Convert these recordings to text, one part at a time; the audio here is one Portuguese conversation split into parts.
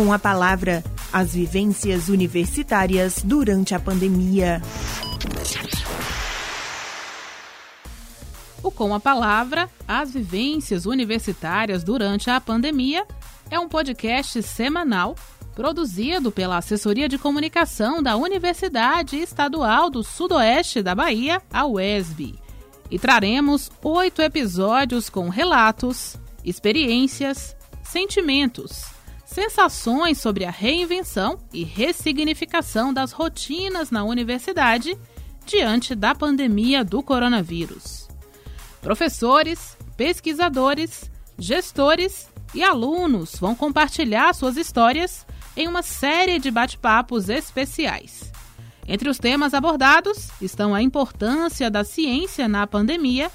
com a palavra as vivências universitárias durante a pandemia. O Com a Palavra, as vivências universitárias durante a pandemia, é um podcast semanal produzido pela Assessoria de Comunicação da Universidade Estadual do Sudoeste da Bahia, a UESB. E traremos oito episódios com relatos, experiências, sentimentos, sensações sobre a reinvenção e ressignificação das rotinas na universidade diante da pandemia do coronavírus. Professores, pesquisadores, gestores e alunos vão compartilhar suas histórias em uma série de bate-papos especiais. Entre os temas abordados estão a importância da ciência na pandemia,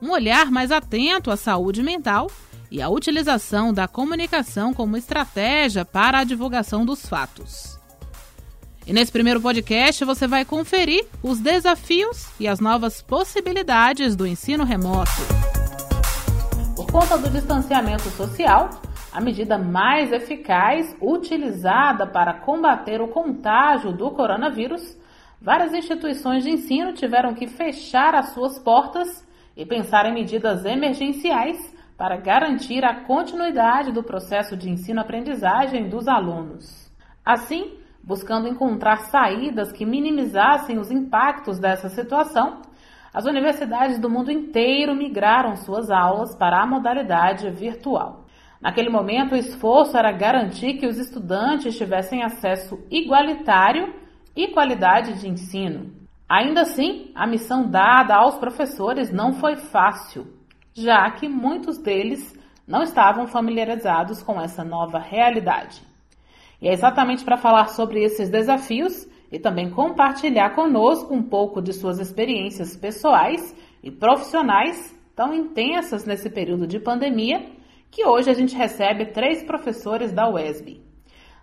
um olhar mais atento à saúde mental e a utilização da comunicação como estratégia para a divulgação dos fatos. E nesse primeiro podcast você vai conferir os desafios e as novas possibilidades do ensino remoto. Por conta do distanciamento social, a medida mais eficaz utilizada para combater o contágio do coronavírus, várias instituições de ensino tiveram que fechar as suas portas e pensar em medidas emergenciais para garantir a continuidade do processo de ensino-aprendizagem dos alunos. Assim, buscando encontrar saídas que minimizassem os impactos dessa situação, as universidades do mundo inteiro migraram suas aulas para a modalidade virtual. Naquele momento, o esforço era garantir que os estudantes tivessem acesso igualitário e qualidade de ensino. Ainda assim, a missão dada aos professores não foi fácil, já que muitos deles não estavam familiarizados com essa nova realidade. E é exatamente para falar sobre esses desafios e também compartilhar conosco um pouco de suas experiências pessoais e profissionais tão intensas nesse período de pandemia que hoje a gente recebe três professores da UESB: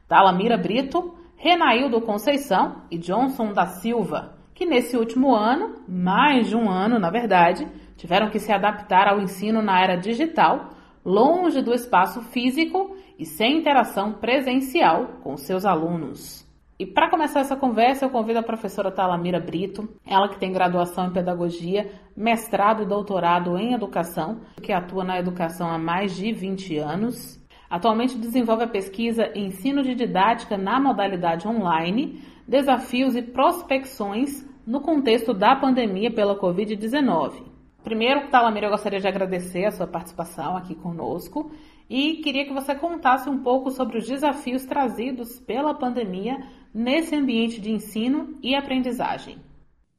Talamira Brito, Renaildo Conceição e Johnson da Silva, que nesse último ano, mais de um ano na verdade, tiveram que se adaptar ao ensino na era digital, longe do espaço físico e sem interação presencial com seus alunos. E para começar essa conversa, eu convido a professora Talamira Brito, ela que tem graduação em pedagogia, mestrado e doutorado em educação, que atua na educação há mais de 20 anos. Atualmente desenvolve a pesquisa Ensino de Didática na modalidade online, desafios e prospecções no contexto da pandemia pela Covid-19. Primeiro, Talamira, eu gostaria de agradecer a sua participação aqui conosco e queria que você contasse um pouco sobre os desafios trazidos pela pandemia nesse ambiente de ensino e aprendizagem?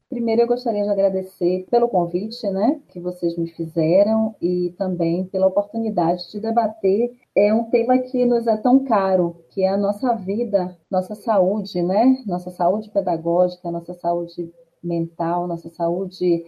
Primeiro, eu gostaria de agradecer pelo convite né, que vocês me fizeram e também pela oportunidade de debater é um tema que nos é tão caro, que é a nossa vida, nossa saúde, né? Nossa saúde pedagógica, nossa saúde mental, nossa saúde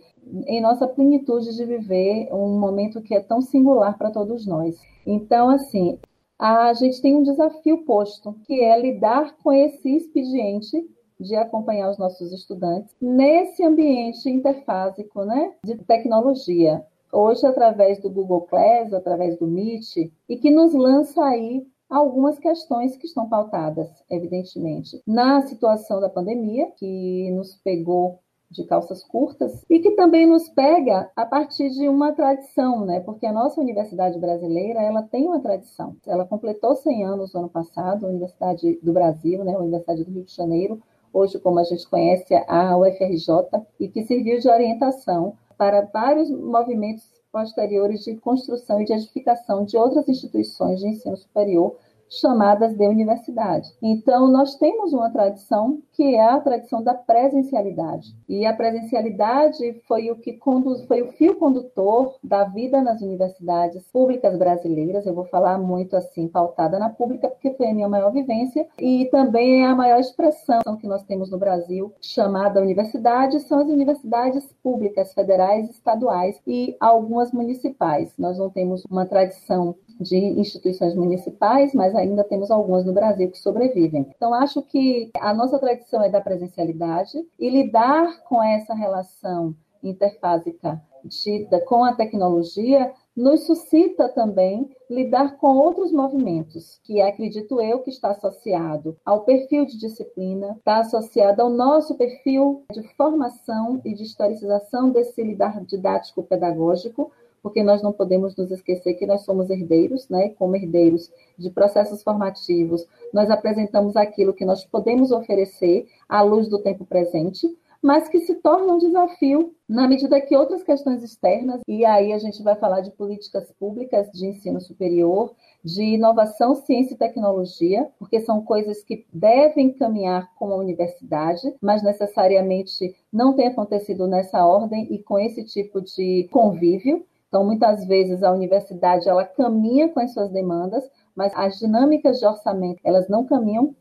em nossa plenitude de viver um momento que é tão singular para todos nós. Então, assim, a gente tem um desafio posto, que é lidar com esse expediente de acompanhar os nossos estudantes nesse ambiente interfásico né, de tecnologia. Hoje, através do Google Class, através do Meet, e que nos lança aí algumas questões que estão pautadas, evidentemente, na situação da pandemia, que nos pegou de calças curtas e que também nos pega a partir de uma tradição, né? Porque a nossa universidade brasileira, ela tem uma tradição. Ela completou 100 anos no ano passado, a Universidade do Brasil, né? A Universidade do Rio de Janeiro, hoje como a gente conhece a UFRJ, e que serviu de orientação para vários movimentos posteriores de construção e de edificação de outras instituições de ensino superior chamadas de universidade. Então, nós temos uma tradição que é a tradição da presencialidade. E a presencialidade foi o que conduz, foi o fio condutor da vida nas universidades públicas brasileiras. Eu vou falar muito assim, pautada na pública, porque foi a minha maior vivência e também é a maior expressão que nós temos no Brasil, chamada universidade, são as universidades públicas, federais, estaduais e algumas municipais. Nós não temos uma tradição de instituições municipais, mas ainda temos algumas no Brasil que sobrevivem. Então, acho que a nossa tradição é da presencialidade e lidar com essa relação interfásica de, com a tecnologia nos suscita também lidar com outros movimentos, que acredito eu que está associado ao perfil de disciplina, está associado ao nosso perfil de formação e de historicização desse lidar didático-pedagógico, porque nós não podemos nos esquecer que nós somos herdeiros, né? Como herdeiros de processos formativos, nós apresentamos aquilo que nós podemos oferecer à luz do tempo presente, mas que se torna um desafio na medida que outras questões externas, e aí a gente vai falar de políticas públicas de ensino superior, de inovação, ciência e tecnologia, porque são coisas que devem caminhar com a universidade, mas necessariamente não tem acontecido nessa ordem e com esse tipo de convívio. Então, muitas vezes a universidade ela caminha com as suas demandas, mas as dinâmicas de orçamento elas não caminham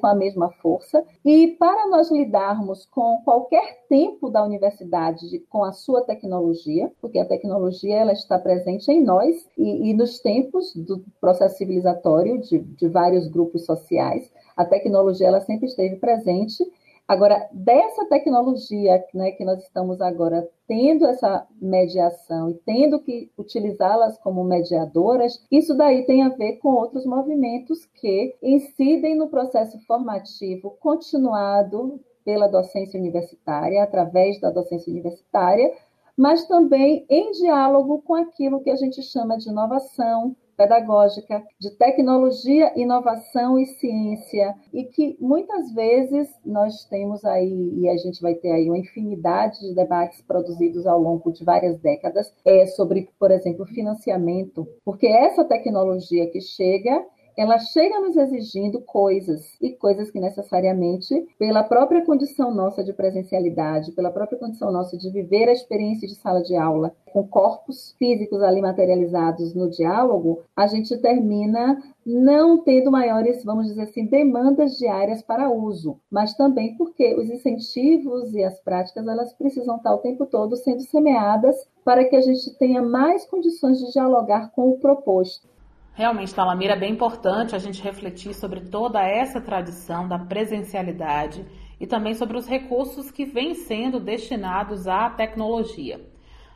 com a mesma força. E para nós lidarmos com qualquer tempo da universidade com a sua tecnologia, porque a tecnologia ela está presente em nós e, e nos tempos do processo civilizatório de, de vários grupos sociais, a tecnologia ela sempre esteve presente Agora, dessa tecnologia né, que nós estamos agora tendo essa mediação e tendo que utilizá-las como mediadoras, isso daí tem a ver com outros movimentos que incidem no processo formativo continuado pela docência universitária, através da docência universitária, mas também em diálogo com aquilo que a gente chama de inovação, pedagógica, de tecnologia, inovação e ciência, e que muitas vezes nós temos aí, e a gente vai ter aí uma infinidade de debates produzidos ao longo de várias décadas, é sobre, por exemplo, financiamento, porque essa tecnologia que chega ela chega nos exigindo coisas, e coisas que necessariamente, pela própria condição nossa de presencialidade, pela própria condição nossa de viver a experiência de sala de aula, com corpos físicos ali materializados no diálogo, a gente termina não tendo maiores, vamos dizer assim, demandas diárias para uso, mas também porque os incentivos e as práticas elas precisam estar o tempo todo sendo semeadas para que a gente tenha mais condições de dialogar com o proposto. Realmente, Talamira, é bem importante a gente refletir sobre toda essa tradição da presencialidade e também sobre os recursos que vêm sendo destinados à tecnologia.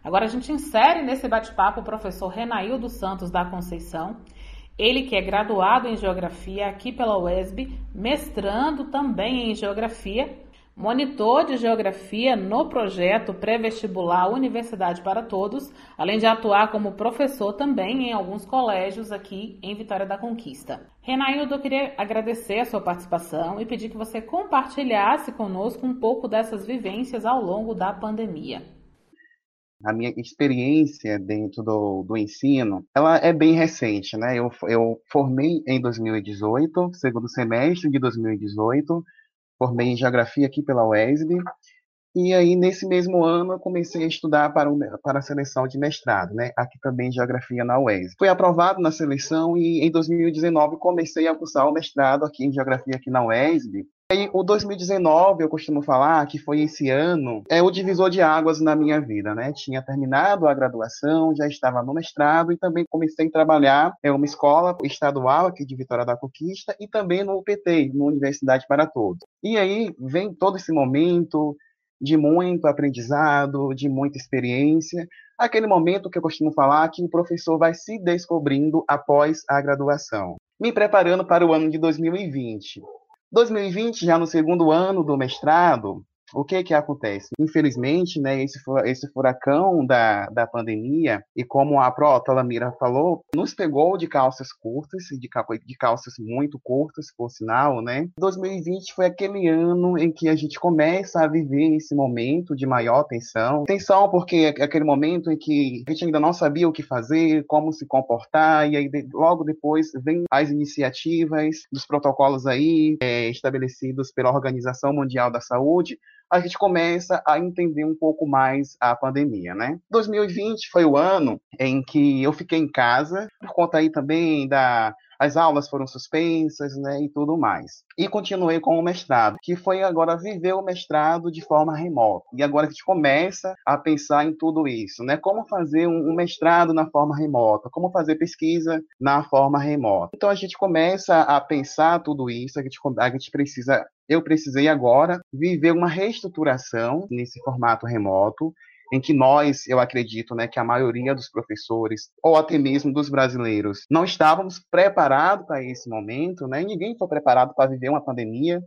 Agora a gente insere nesse bate-papo o professor Renaildo Santos da Conceição, ele que é graduado em Geografia aqui pela UESB, mestrando também em Geografia monitor de geografia no projeto pré-vestibular Universidade para Todos, além de atuar como professor também em alguns colégios aqui em Vitória da Conquista. Renaildo, eu queria agradecer a sua participação e pedir que você compartilhasse conosco um pouco dessas vivências ao longo da pandemia. A minha experiência dentro do, do ensino, ela é bem recente, né? Eu, eu formei em 2018, segundo semestre de 2018, formei em geografia aqui pela UESB, e aí, nesse mesmo ano, eu comecei a estudar para, o, para a seleção de mestrado, né? Aqui também em Geografia na UES. Fui aprovado na seleção e em 2019 comecei a cursar o mestrado aqui em Geografia aqui na UESB. E o 2019, eu costumo falar que foi esse ano, é o divisor de águas na minha vida, né? Tinha terminado a graduação, já estava no mestrado e também comecei a trabalhar em uma escola estadual aqui de Vitória da Conquista e também no UPT, no Universidade para Todos. E aí vem todo esse momento de muito aprendizado, de muita experiência, aquele momento que eu costumo falar que o professor vai se descobrindo após a graduação, me preparando para o ano de 2020. 2020, já no segundo ano do mestrado, o que que acontece? Infelizmente, né, esse, esse furacão da, da pandemia, e como a própria Lamira falou, nos pegou de calças curtas, de, de calças muito curtas, por sinal, né? 2020 foi aquele ano em que a gente começa a viver esse momento de maior tensão. Tensão porque é aquele momento em que a gente ainda não sabia o que fazer, como se comportar, e aí logo depois vem as iniciativas dos protocolos aí é, estabelecidos pela Organização Mundial da Saúde, a gente começa a entender um pouco mais a pandemia, né? 2020 foi o ano em que eu fiquei em casa, por conta aí também da as aulas foram suspensas, né, e tudo mais. E continuei com o mestrado, que foi agora viver o mestrado de forma remota. E agora a gente começa a pensar em tudo isso, né? Como fazer um, mestrado na forma remota, como fazer pesquisa na forma remota. Então a gente começa a pensar tudo isso, a gente, a gente precisa eu precisei agora viver uma reestruturação nesse formato remoto em que nós, eu acredito, né, que a maioria dos professores, ou até mesmo dos brasileiros, não estávamos preparados para esse momento, né? Ninguém foi preparado para viver uma pandemia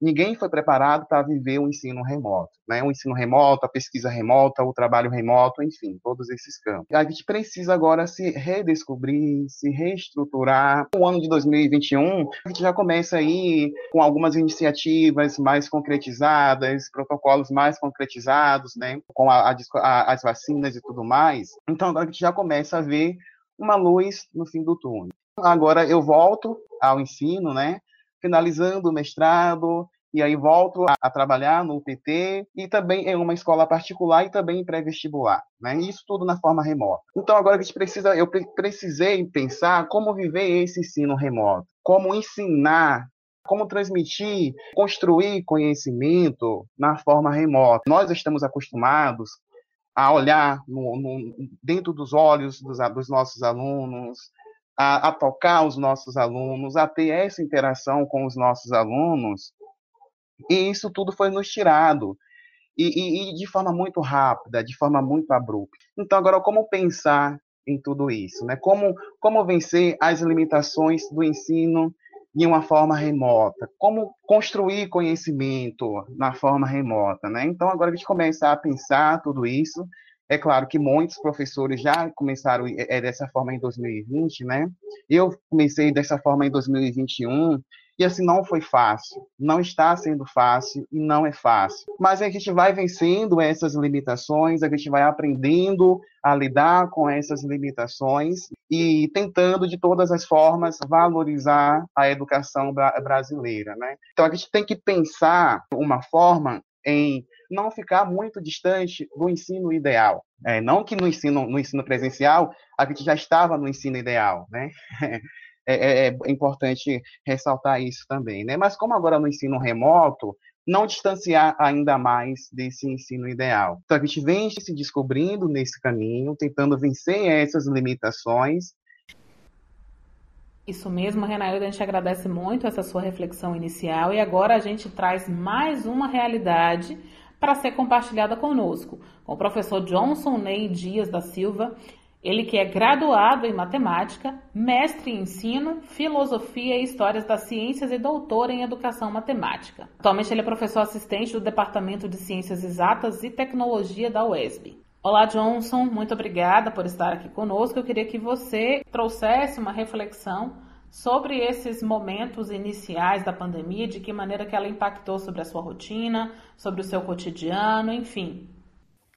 ninguém foi preparado para viver o ensino remoto, né? O ensino remoto, a pesquisa remota, o trabalho remoto, enfim, todos esses campos. A gente precisa agora se redescobrir, se reestruturar. O ano de 2021, a gente já começa aí com algumas iniciativas mais concretizadas, protocolos mais concretizados, né? Com a, a, as vacinas e tudo mais. Então agora a gente já começa a ver uma luz no fim do túnel. Agora eu volto ao ensino, né? Finalizando o mestrado, e aí volto a, a, trabalhar no UPT e também em uma escola particular e também em pré-vestibular, né? Isso tudo na forma remota. Então agora a gente precisa, eu precisei pensar como viver esse ensino remoto, como ensinar, como transmitir, construir conhecimento na forma remota. Nós estamos acostumados a olhar no, no, dentro dos olhos dos, dos nossos alunos, a, a tocar os nossos alunos, a ter essa interação com os nossos alunos, e isso tudo foi nos tirado. E, e, e, de forma muito rápida, de forma muito abrupta. Então, agora, como pensar em tudo isso? Né? Como, como vencer as limitações do ensino de uma forma remota? Como construir conhecimento na forma remota? Né? Então, agora a gente começa a pensar tudo isso é claro que muitos professores já começaram é, dessa forma em 2020, né? Eu comecei dessa forma em 2021 e assim não foi fácil, não está sendo fácil e não é fácil. Mas a gente vai vencendo essas limitações, a gente vai aprendendo a lidar com essas limitações e tentando de todas as formas valorizar a educação brasileira, né? Então a gente tem que pensar uma forma em não ficar muito distante do ensino ideal. É, não que no ensino, no ensino presencial a gente já estava no ensino ideal, né? É, é, é importante ressaltar isso também, né? Mas como agora no ensino remoto, não distanciar ainda mais desse ensino ideal. Então a gente vem se descobrindo nesse caminho, tentando vencer essas limitações isso mesmo, Renailda, a gente agradece muito essa sua reflexão inicial e agora a gente traz mais uma realidade para ser compartilhada conosco, com o professor Johnson Ney Dias da Silva, ele que é graduado em matemática, mestre em ensino, filosofia e histórias das ciências e doutor em educação matemática. Atualmente ele é professor assistente do Departamento de Ciências Exatas e Tecnologia da UESB. Olá, Johnson, muito obrigada por estar aqui conosco. Eu queria que você trouxesse uma reflexão sobre esses momentos iniciais da pandemia, de que maneira que ela impactou sobre a sua rotina, sobre o seu cotidiano, enfim.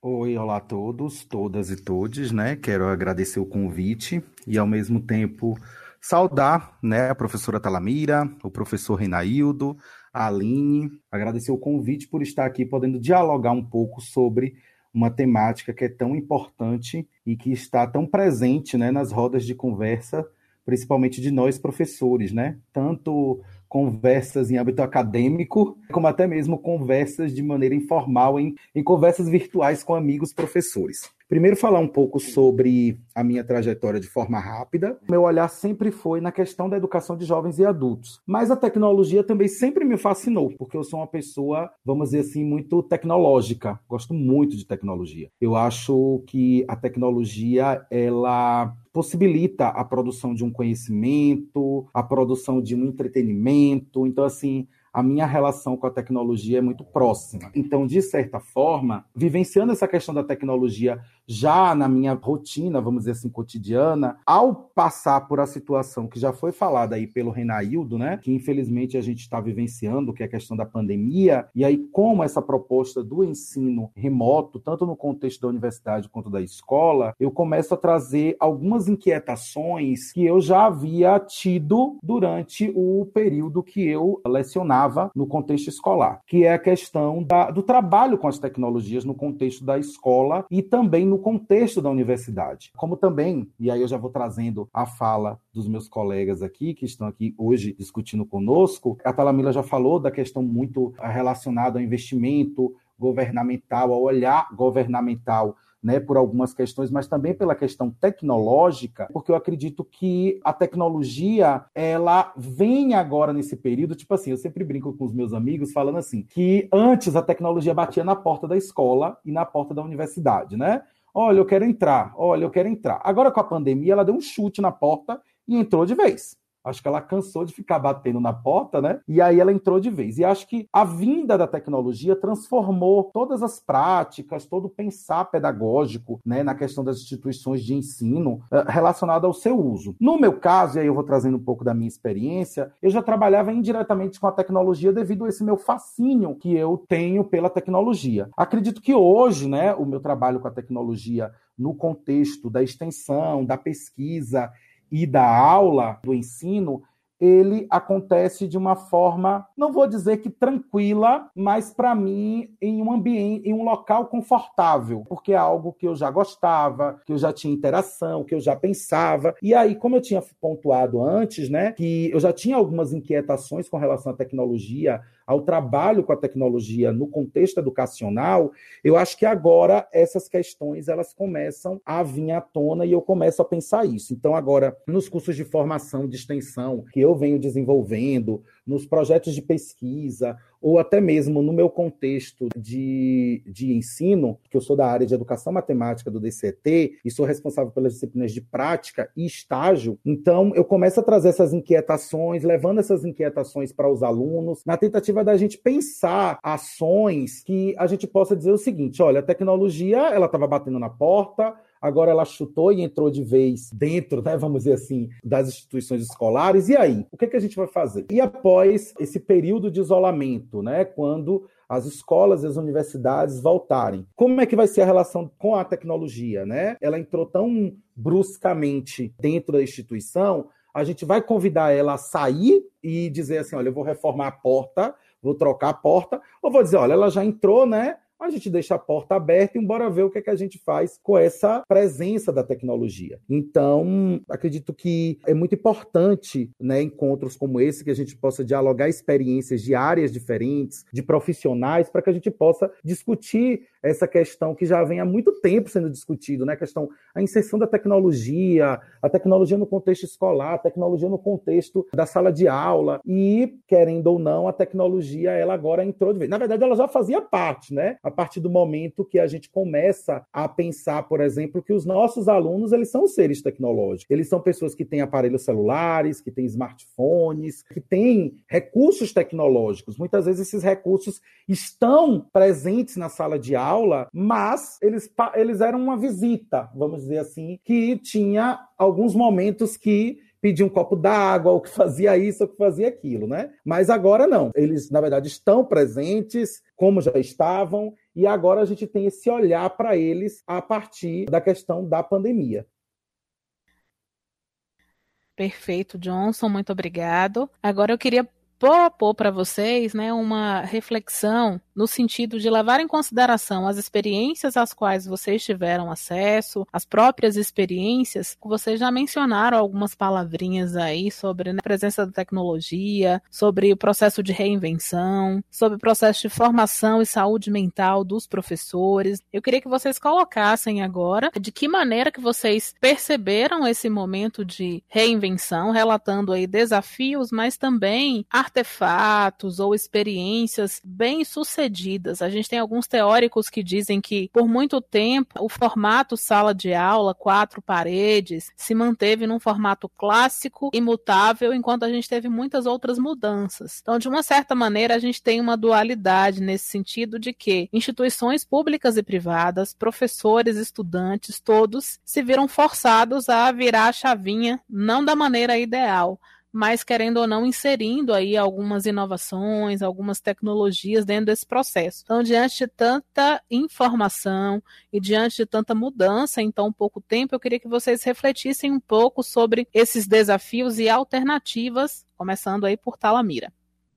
Oi, olá a todos, todas e todes, né? Quero agradecer o convite e ao mesmo tempo saudar, né, a professora Talamira, o professor Renaildo, a Aline, agradecer o convite por estar aqui podendo dialogar um pouco sobre uma temática que é tão importante e que está tão presente né, nas rodas de conversa, principalmente de nós professores, né? Tanto conversas em âmbito acadêmico, como até mesmo conversas de maneira informal, em, em conversas virtuais com amigos professores. Primeiro, falar um pouco sobre a minha trajetória de forma rápida. Meu olhar sempre foi na questão da educação de jovens e adultos. Mas a tecnologia também sempre me fascinou, porque eu sou uma pessoa, vamos dizer assim, muito tecnológica. Gosto muito de tecnologia. Eu acho que a tecnologia, ela possibilita a produção de um conhecimento, a produção de um entretenimento. Então, assim, a minha relação com a tecnologia é muito próxima. Então, de certa forma, vivenciando essa questão da tecnologia já na minha rotina, vamos dizer assim, cotidiana, ao passar por a situação que já foi falada aí pelo Renaildo, né, que infelizmente a gente está vivenciando, que é a questão da pandemia, e aí como essa proposta do ensino remoto, tanto no contexto da universidade quanto da escola, eu começo a trazer algumas inquietações que eu já havia tido durante o período que eu lecionava no contexto escolar, que é a questão da, do trabalho com as tecnologias no contexto da escola e também no contexto da universidade. Como também, e aí eu já vou trazendo a fala dos meus colegas aqui, que estão aqui hoje discutindo conosco, a Talamila já falou da questão muito relacionada ao investimento governamental, ao olhar governamental né, por algumas questões, mas também pela questão tecnológica, porque eu acredito que a tecnologia, ela vem agora nesse período, tipo assim, eu sempre brinco com os meus amigos falando assim, que antes a tecnologia batia na porta da escola e na porta da universidade, né? Olha, eu quero entrar, olha, eu quero entrar. Agora com a pandemia, ela deu um chute na porta e entrou de vez. Acho que ela cansou de ficar batendo na porta, né? E aí ela entrou de vez. E acho que a vinda da tecnologia transformou todas as práticas, todo o pensar pedagógico, né, na questão das instituições de ensino uh, relacionado ao seu uso. No meu caso, e aí eu vou trazendo um pouco da minha experiência, eu já trabalhava indiretamente com a tecnologia devido a esse meu fascínio que eu tenho pela tecnologia. Acredito que hoje, né, o meu trabalho com a tecnologia no contexto da extensão, da pesquisa e da aula, do ensino, ele acontece de uma forma, não vou dizer que tranquila, mas para mim em um ambiente, em um local confortável, porque é algo que eu já gostava, que eu já tinha interação, que eu já pensava. E aí, como eu tinha pontuado antes, né, que eu já tinha algumas inquietações com relação à tecnologia, ao trabalho com a tecnologia no contexto educacional, eu acho que agora essas questões elas começam a vir à tona e eu começo a pensar isso. Então, agora, nos cursos de formação de extensão que eu venho desenvolvendo, nos projetos de pesquisa, ou até mesmo no meu contexto de, de ensino, que eu sou da área de educação matemática do DCT e sou responsável pelas disciplinas de prática e estágio, então eu começo a trazer essas inquietações, levando essas inquietações para os alunos, na tentativa da gente pensar ações que a gente possa dizer o seguinte: olha, a tecnologia ela estava batendo na porta, agora ela chutou e entrou de vez dentro, né, vamos dizer assim, das instituições escolares. E aí? O que, é que a gente vai fazer? E após esse período de isolamento, né, quando as escolas e as universidades voltarem. Como é que vai ser a relação com a tecnologia, né? Ela entrou tão bruscamente dentro da instituição, a gente vai convidar ela a sair e dizer assim, olha, eu vou reformar a porta, vou trocar a porta, ou vou dizer, olha, ela já entrou, né? A gente deixa a porta aberta e bora ver o que, é que a gente faz com essa presença da tecnologia. Então, acredito que é muito importante, né, encontros como esse, que a gente possa dialogar experiências de áreas diferentes, de profissionais, para que a gente possa discutir essa questão que já vem há muito tempo sendo discutido, né? A questão, a inserção da tecnologia, a tecnologia no contexto escolar, a tecnologia no contexto da sala de aula e, querendo ou não, a tecnologia ela agora entrou de vez. Na verdade, ela já fazia parte, né? A partir do momento que a gente começa a pensar, por exemplo, que os nossos alunos eles são seres tecnológicos. Eles são pessoas que têm aparelhos celulares, que têm smartphones, que têm recursos tecnológicos. Muitas vezes esses recursos estão presentes na sala de aula aula, mas eles, eles eram uma visita, vamos dizer assim, que tinha alguns momentos que pedia um copo d'água, ou que fazia isso, ou que fazia aquilo, né? Mas agora não. Eles, na verdade, estão presentes, como já estavam, e agora a gente tem esse olhar para eles a partir da questão da pandemia. Perfeito, Johnson, muito obrigado. Agora eu queria propor para vocês né, uma reflexão no sentido de levar em consideração as experiências às quais vocês tiveram acesso, as próprias experiências. Vocês já mencionaram algumas palavrinhas aí sobre né, a presença da tecnologia, sobre o processo de reinvenção, sobre o processo de formação e saúde mental dos professores. Eu queria que vocês colocassem agora de que maneira que vocês perceberam esse momento de reinvenção, relatando aí desafios, mas também artefatos ou experiências bem-sucedidas. A gente tem alguns teóricos que dizem que, por muito tempo, o formato sala de aula, quatro paredes, se manteve num formato clássico, imutável, enquanto a gente teve muitas outras mudanças. Então, de uma certa maneira, a gente tem uma dualidade nesse sentido de que instituições públicas e privadas, professores, estudantes, todos se viram forçados a virar a chavinha, não da maneira ideal, mas querendo ou não inserindo aí algumas inovações, algumas tecnologias dentro desse processo. Então, diante de tanta informação e diante de tanta mudança em tão pouco tempo, eu queria que vocês refletissem um pouco sobre esses desafios e alternativas, começando aí por Talamira.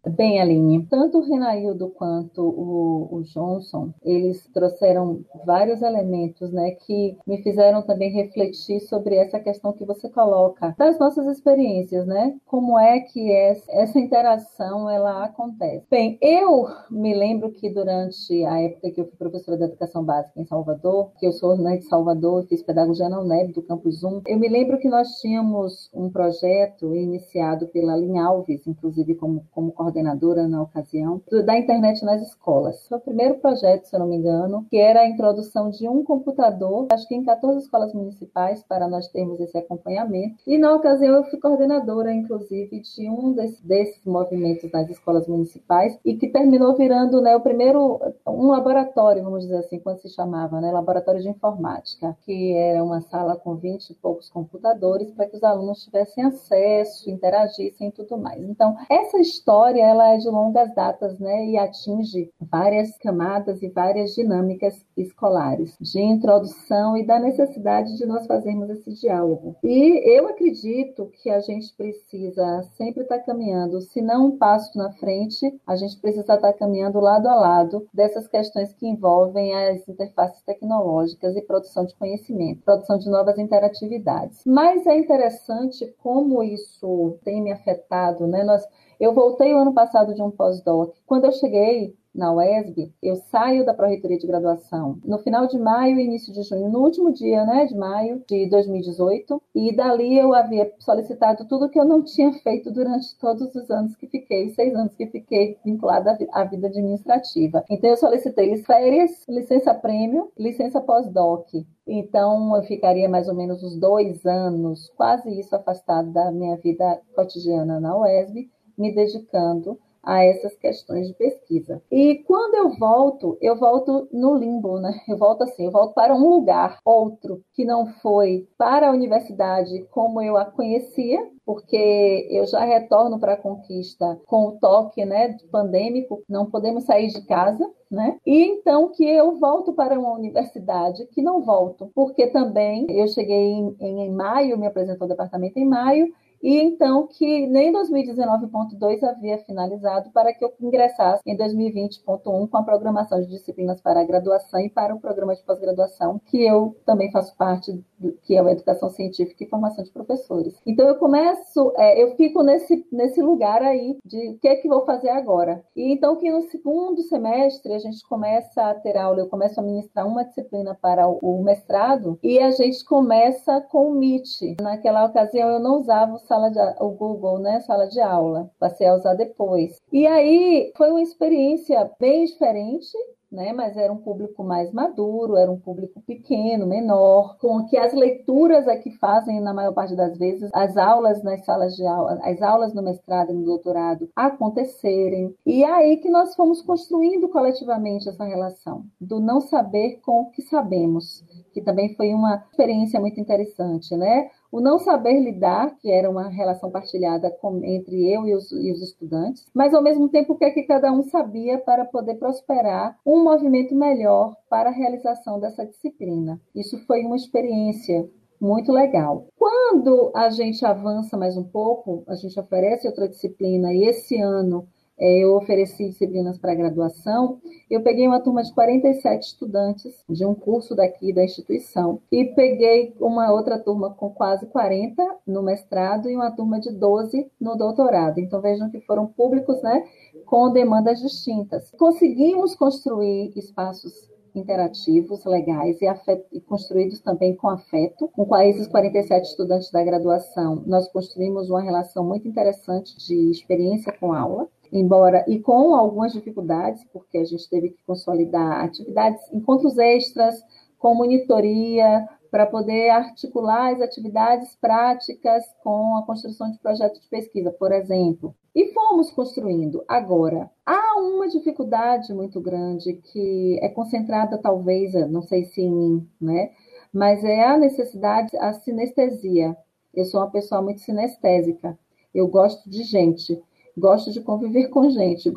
Bem, Aline, tanto o Renaildo quanto o, o, Johnson, eles trouxeram vários elementos, né, que me fizeram também refletir sobre essa questão que você coloca das nossas experiências, né? Como é que essa interação ela acontece? Bem, eu me lembro que durante a época que eu fui professora de educação básica em Salvador, que eu sou né, de Salvador, fiz pedagogia na UNEB do Campus 1, eu me lembro que nós tínhamos um projeto iniciado pela Linha Alves, inclusive como, como coordenadora na ocasião, da internet nas escolas. Foi o primeiro projeto, se eu não me engano, que era a introdução de um computador, acho que em 14 escolas municipais, para nós termos esse acompanhamento. E na ocasião eu fui coordenadora, inclusive, de um desses, desses movimentos nas escolas municipais e que terminou virando né, o primeiro, um laboratório, vamos dizer assim, quando se chamava, né, laboratório de informática, que era uma sala com 20 e poucos computadores para que os alunos tivessem acesso, interagissem e tudo mais. Então, essa história ela é de longas datas, né, e atinge várias camadas e várias dinâmicas escolares, de introdução e da necessidade de nós fazermos esse diálogo. E eu acredito que a gente precisa sempre estar caminhando, se não um passo na frente, a gente precisa estar caminhando lado a lado dessas questões que envolvem as interfaces tecnológicas e produção de conhecimento, produção de novas interatividades. Mas é interessante como isso tem me afetado, né? Nós, eu voltei o ano passado de um pós-doc. Quando eu cheguei, na UESB, eu saio da Pró-Reitoria de Graduação no final de maio e início de junho, no último dia né, de maio de 2018, e dali eu havia solicitado tudo que eu não tinha feito durante todos os anos que fiquei, seis anos que fiquei vinculada à vida administrativa. Então eu solicitei férias, licença prêmio, licença pós-doc, então, eu ficaria mais ou menos uns dois anos, quase isso, afastado da minha vida cotidiana na UESB, me dedicando a essas questões de pesquisa. E quando eu volto, eu volto no limbo, né? Eu volto assim, eu volto para um lugar, outro, que não foi para a universidade como eu a conhecia, porque eu já retorno para a conquista com o toque né, pandêmico, não podemos sair de casa, né? E então que eu volto para uma universidade que não volto, porque também eu cheguei em, em, em maio, me apresentou ao departamento em maio, e então que nem 2019.2 havia finalizado para que eu ingressasse em 2020.1 com a programação de disciplinas para a graduação e para o programa de pós-graduação, que eu também faço parte, que é a Educação Científica e Formação de Professores. Então eu começo, é, eu fico nesse, nesse lugar aí de o que é que vou fazer agora. E então que no segundo semestre a gente começa a ter aula, eu começo a ministrar uma disciplina para o, o mestrado e a gente começa com o Meet. Naquela ocasião eu não usava sala de, o Google, né, sala de aula. Passei a usar depois. E aí foi uma experiência bem diferente, né, mas era um público mais maduro, era um público pequeno, menor, com que as leituras aqui fazem, na maior parte das vezes, as aulas nas salas de aula, as aulas no mestrado e no doutorado acontecerem. E é aí que nós fomos construindo coletivamente essa relação do não saber com o que sabemos, que também foi uma experiência muito interessante, né? o não saber lidar, que era uma relação partilhada com, entre eu e os, e os, estudantes, mas ao mesmo tempo o que é que cada um sabia para poder prosperar um movimento melhor para a realização dessa disciplina. Isso foi uma experiência muito legal. Quando a gente avança mais um pouco, a gente oferece outra disciplina e esse ano eu ofereci disciplinas para graduação, eu peguei uma turma de 47 estudantes de um curso daqui da instituição e peguei uma outra turma com quase 40 no mestrado e uma turma de 12 no doutorado. Então vejam que foram públicos, né, com demandas distintas. Conseguimos construir espaços interativos, legais e, e, construídos também com afeto. Com esses 47 estudantes da graduação, nós construímos uma relação muito interessante de experiência com aula embora e com algumas dificuldades, porque a gente teve que consolidar atividades, encontros extras, com monitoria, para poder articular as atividades práticas com a construção de projetos de pesquisa, por exemplo. E fomos construindo. Agora, há uma dificuldade muito grande que é concentrada, talvez, não sei se em mim, né? Mas é a necessidade, a sinestesia. Eu sou uma pessoa muito sinestésica. Eu gosto de gente gosto de conviver com gente,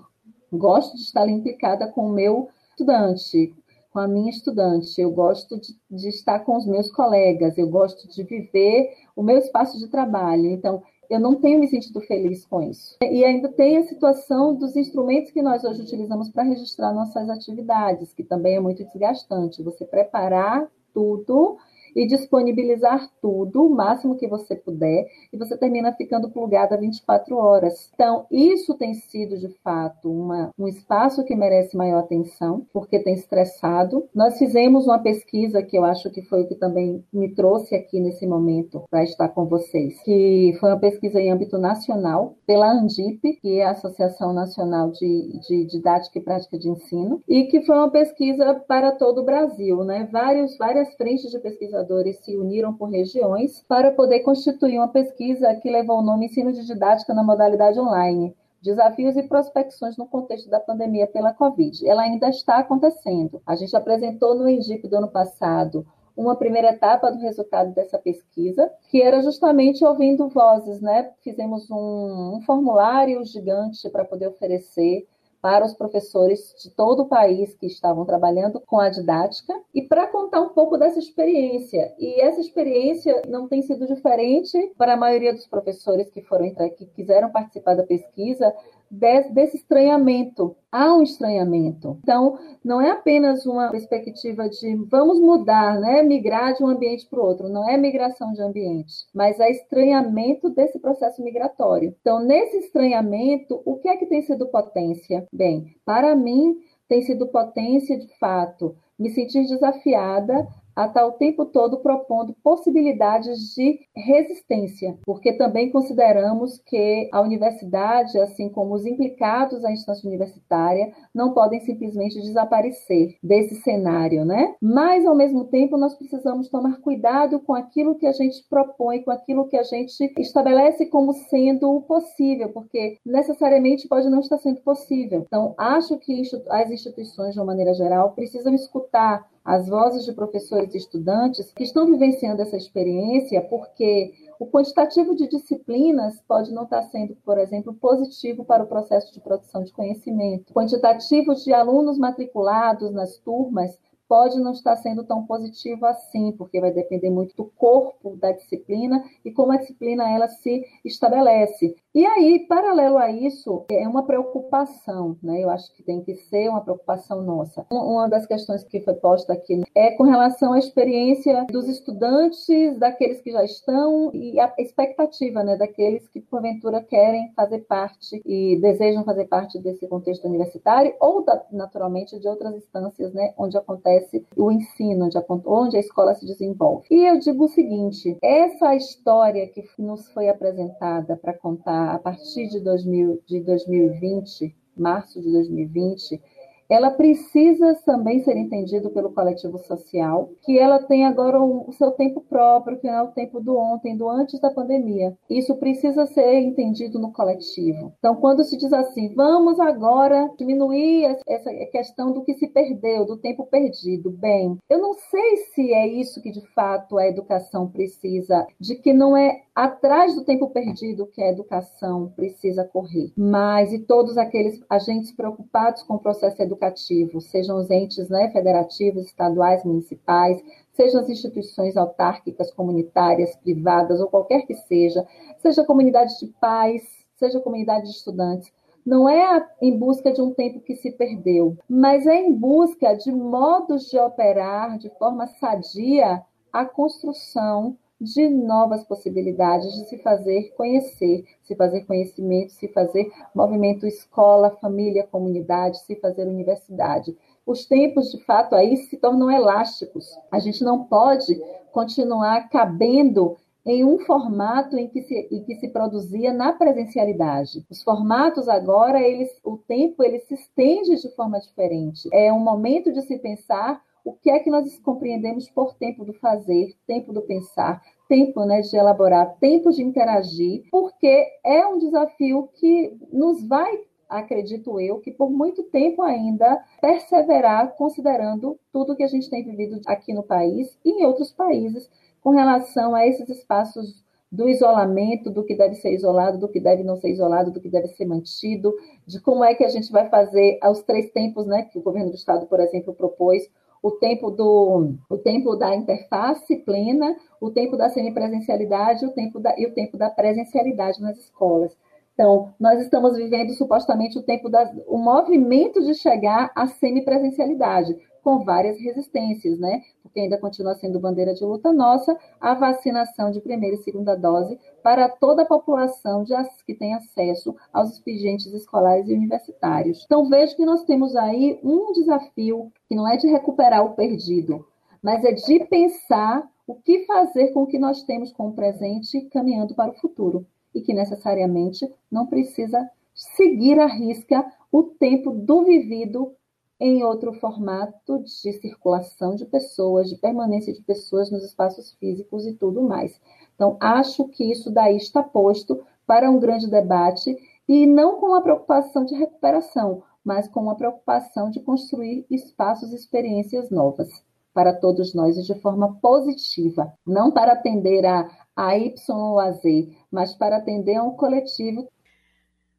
gosto de estar implicada com o meu estudante, com a minha estudante, eu gosto de, de, estar com os meus colegas, eu gosto de viver o meu espaço de trabalho. Então, eu não tenho me sentido feliz com isso. E ainda tem a situação dos instrumentos que nós hoje utilizamos para registrar nossas atividades, que também é muito desgastante. Você preparar tudo e disponibilizar tudo o máximo que você puder, e você termina ficando plugada 24 horas. Então, isso tem sido de fato uma, um espaço que merece maior atenção, porque tem estressado. Nós fizemos uma pesquisa que eu acho que foi o que também me trouxe aqui nesse momento para estar com vocês, que foi uma pesquisa em âmbito nacional pela ANDIP, que é a Associação Nacional de, de Didática e Prática de Ensino, e que foi uma pesquisa para todo o Brasil, né? Vários, várias frentes de pesquisadores pesquisadores se uniram por regiões para poder constituir uma pesquisa que levou o nome Ensino de Didática na Modalidade Online. Desafios e prospecções no contexto da pandemia pela Covid. Ela ainda está acontecendo. A gente apresentou no Egip do ano passado uma primeira etapa do resultado dessa pesquisa, que era justamente ouvindo vozes, né? Fizemos um, um formulário gigante para poder oferecer para os professores de todo o país que estavam trabalhando com a didática e para contar um pouco dessa experiência. E essa experiência não tem sido diferente para a maioria dos professores que foram que quiseram participar da pesquisa, desse estranhamento. Há um estranhamento. Então, não é apenas uma perspectiva de vamos mudar, né? migrar de um ambiente para o outro. Não é migração de ambiente, mas é estranhamento desse processo migratório. Então, nesse estranhamento, o que é que tem sido potência? Bem, para mim, tem sido potência de fato me sentir desafiada a estar o tempo todo propondo possibilidades de resistência, porque também consideramos que a universidade, assim como os implicados à instância universitária, não podem simplesmente desaparecer desse cenário, né? Mas, ao mesmo tempo, nós precisamos tomar cuidado com aquilo que a gente propõe, com aquilo que a gente estabelece como sendo possível, porque necessariamente pode não estar sendo possível. Então, acho que as instituições, de uma maneira geral, precisam escutar as vozes de professores e estudantes que estão vivenciando essa experiência, porque o quantitativo de disciplinas pode não estar sendo, por exemplo, positivo para o processo de produção de conhecimento. O quantitativo de alunos matriculados nas turmas pode não estar sendo tão positivo assim, porque vai depender muito do corpo da disciplina e como a disciplina ela se estabelece. E aí, paralelo a isso, é uma preocupação, né? Eu acho que tem que ser uma preocupação nossa. Uma das questões que foi posta aqui é com relação à experiência dos estudantes, daqueles que já estão e a expectativa, né, daqueles que porventura querem fazer parte e desejam fazer parte desse contexto universitário ou naturalmente de outras instâncias, né, onde acontece o ensino, onde onde a escola se desenvolve. E eu digo o seguinte, essa história que nos foi apresentada para contar a partir de, 2000, de 2020, março de 2020, ela precisa também ser entendida pelo coletivo social, que ela tem agora o seu tempo próprio, que não é o tempo do ontem, do antes da pandemia. Isso precisa ser entendido no coletivo. Então, quando se diz assim, vamos agora diminuir essa questão do que se perdeu, do tempo perdido, bem, eu não sei se é isso que de fato a educação precisa, de que não é atrás do tempo perdido que a educação precisa correr, mas e todos aqueles agentes preocupados com o processo educativo educativo, sejam os entes né, federativos, estaduais, municipais, sejam as instituições autárquicas, comunitárias, privadas ou qualquer que seja, seja comunidade de pais, seja comunidade de estudantes, não é em busca de um tempo que se perdeu, mas é em busca de modos de operar de forma sadia a construção de novas possibilidades de se fazer conhecer, se fazer conhecimento, se fazer movimento escola, família, comunidade, se fazer universidade. Os tempos, de fato, aí se tornam elásticos. A gente não pode continuar cabendo em um formato em que se, em que se produzia na presencialidade. Os formatos agora, eles, o tempo ele se estende de forma diferente. É um momento de se pensar o que é que nós compreendemos por tempo do fazer, tempo do pensar, tempo né, de elaborar, tempo de interagir, porque é um desafio que nos vai acredito eu, que por muito tempo ainda perseverar considerando tudo que a gente tem vivido aqui no país e em outros países com relação a esses espaços do isolamento, do que deve ser isolado, do que deve não ser isolado, do que deve ser mantido, de como é que a gente vai fazer aos três tempos, né, que o governo do estado, por exemplo, propôs, o tempo do o tempo da interface plena, o tempo da semipresencialidade o tempo da, e o tempo da presencialidade nas escolas. Então, nós estamos vivendo supostamente o tempo da, o movimento de chegar à semipresencialidade, com várias resistências, né? Porque ainda continua sendo bandeira de luta nossa a vacinação de primeira e segunda dose para toda a população de, que tem acesso aos expedientes escolares e universitários. Então, vejo que nós temos aí um desafio que não é de recuperar o perdido, mas é de pensar o que fazer com o que nós temos com o presente caminhando para o futuro e que necessariamente não precisa seguir à risca o tempo do vivido em outro formato de circulação de pessoas, de permanência de pessoas nos espaços físicos e tudo mais. Então, acho que isso daí está posto para um grande debate e não com a preocupação de recuperação, mas com a preocupação de construir espaços e experiências novas para todos nós e de forma positiva, não para atender a, a Y ou a Z, mas para atender a um coletivo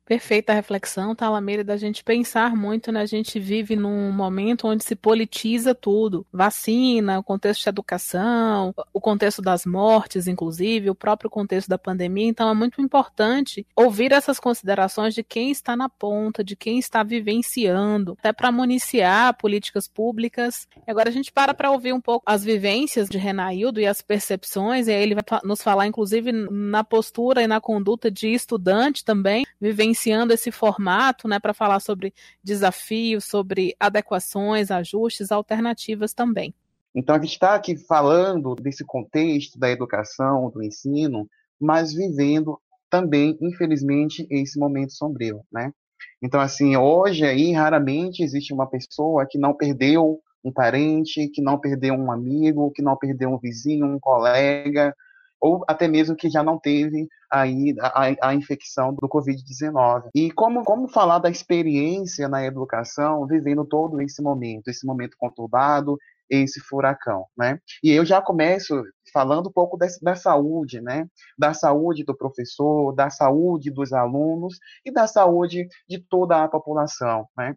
Perfeita reflexão, Talameira, da gente pensar muito, né? A gente vive num momento onde se politiza tudo. Vacina, o contexto de educação, o contexto das mortes, inclusive, o próprio contexto da pandemia. Então, é muito importante ouvir essas considerações de quem está na ponta, de quem está vivenciando, até para municiar políticas públicas. Agora a gente para para ouvir um pouco as vivências de Renaildo e as percepções, e aí ele vai nos falar, inclusive, na postura e na conduta de estudante também, vivenciando iniciando esse formato, né, para falar sobre desafios, sobre adequações, ajustes, alternativas também. Então a gente está aqui falando desse contexto da educação, do ensino, mas vivendo também, infelizmente, esse momento sombrio, né? Então, assim, hoje aí raramente existe uma pessoa que não perdeu um parente, que não perdeu um amigo, que não perdeu um vizinho, um colega, ou até mesmo que já não teve aí a, a infecção do Covid-19. E como, como falar da experiência na educação vivendo todo esse momento, esse momento conturbado, esse furacão, né? E eu já começo falando um pouco desse, da saúde, né? Da saúde do professor, da saúde dos alunos e da saúde de toda a população, né?